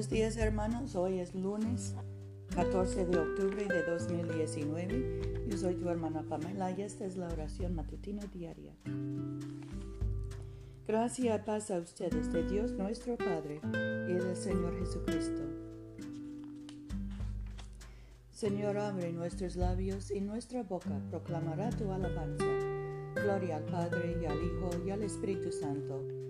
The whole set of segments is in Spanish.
Buenos días hermanos, hoy es lunes 14 de octubre de 2019. Yo soy tu hermana Pamela y esta es la oración matutina diaria. Gracias y paz a ustedes de Dios nuestro Padre y del Señor Jesucristo. Señor, abre nuestros labios y nuestra boca proclamará tu alabanza. Gloria al Padre y al Hijo y al Espíritu Santo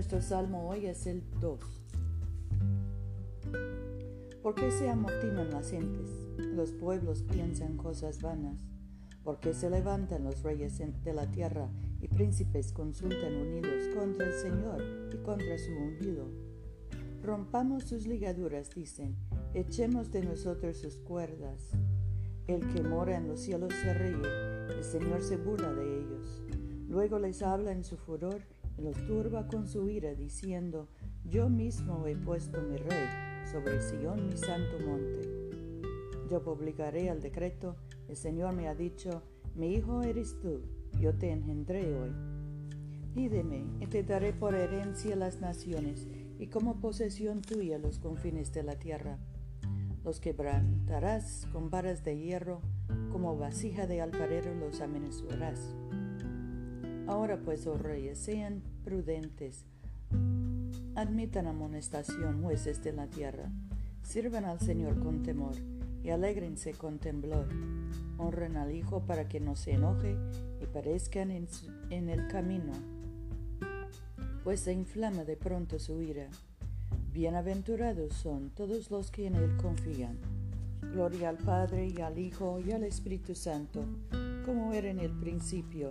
Nuestro salmo hoy es el 2. ¿Por qué se amotinan las gentes? Los pueblos piensan cosas vanas. ¿Por qué se levantan los reyes de la tierra y príncipes consultan unidos contra el Señor y contra su ungido? Rompamos sus ligaduras, dicen, echemos de nosotros sus cuerdas. El que mora en los cielos se ríe, el Señor se burla de ellos. Luego les habla en su furor los turba con su ira, diciendo, Yo mismo he puesto mi rey sobre Sion, mi santo monte. Yo publicaré el decreto, el Señor me ha dicho, Mi hijo eres tú, yo te engendré hoy. Pídeme, y te daré por herencia las naciones, y como posesión tuya los confines de la tierra. Los quebrantarás con varas de hierro, como vasija de alfarero los amenazarás. Ahora pues, oh reyes, sean prudentes, admitan amonestación, jueces de la tierra, sirvan al Señor con temor y alégrense con temblor, honren al Hijo para que no se enoje y parezcan en, en el camino, pues se inflama de pronto su ira. Bienaventurados son todos los que en Él confían. Gloria al Padre y al Hijo y al Espíritu Santo, como era en el principio,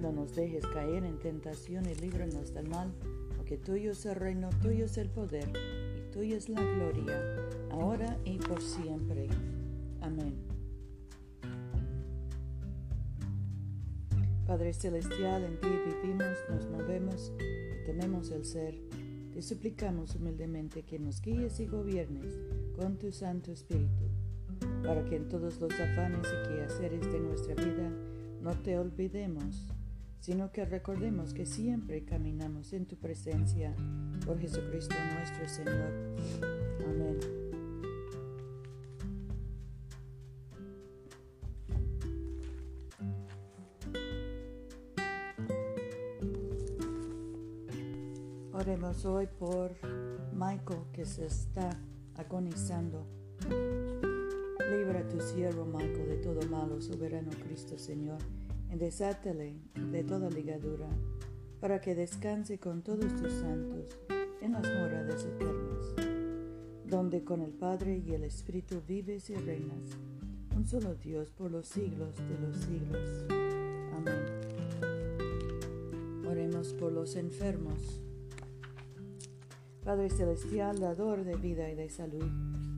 no nos dejes caer en tentación y líbranos del mal, porque tuyo es el reino, tuyo es el poder y tuya es la gloria, ahora y por siempre. Amén. Padre Celestial, en ti vivimos, nos movemos y tenemos el ser. Te suplicamos humildemente que nos guíes y gobiernes con tu Santo Espíritu, para que en todos los afanes y quehaceres de nuestra vida no te olvidemos, sino que recordemos que siempre caminamos en tu presencia por Jesucristo nuestro Señor. Amén. Oremos hoy por Michael que se está agonizando. Tu siervo Michael de todo malo, soberano Cristo Señor, desátale de toda ligadura, para que descanse con todos tus santos en las moradas eternas, donde con el Padre y el Espíritu vives y reinas, un solo Dios por los siglos de los siglos. Amén. Oremos por los enfermos. Padre Celestial, dador de vida y de salud,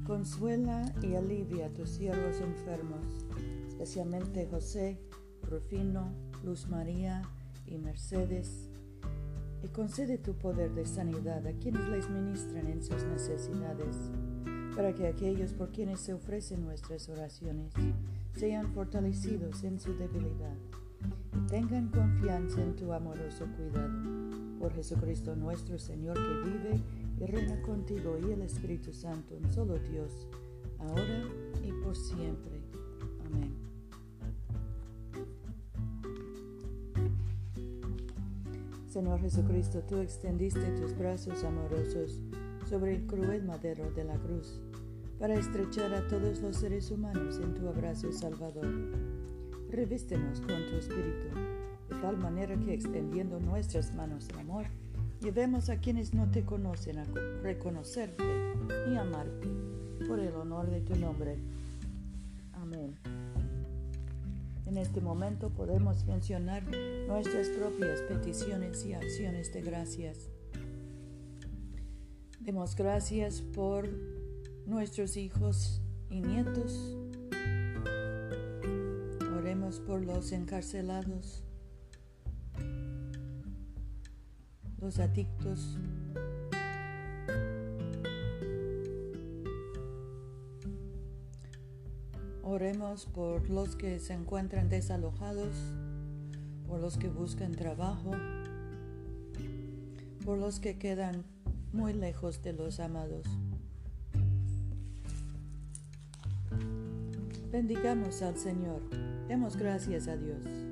Consuela y alivia a tus siervos enfermos, especialmente José, Rufino, Luz María y Mercedes, y concede tu poder de sanidad a quienes les ministran en sus necesidades, para que aquellos por quienes se ofrecen nuestras oraciones sean fortalecidos en su debilidad y tengan confianza en tu amoroso cuidado. Por Jesucristo nuestro Señor que vive reina contigo y el Espíritu Santo, un solo Dios, ahora y por siempre. Amén. Señor Jesucristo, tú extendiste tus brazos amorosos sobre el cruel madero de la cruz para estrechar a todos los seres humanos en tu abrazo salvador. Revístenos con tu espíritu, de tal manera que extendiendo nuestras manos de amor, llevemos a quienes no te conocen a reconocerte y amarte por el honor de tu nombre. Amén. En este momento podemos mencionar nuestras propias peticiones y acciones de gracias. Demos gracias por nuestros hijos y nietos. Oremos por los encarcelados, los adictos. Oremos por los que se encuentran desalojados, por los que buscan trabajo, por los que quedan muy lejos de los amados. Bendigamos al Señor, demos gracias a Dios.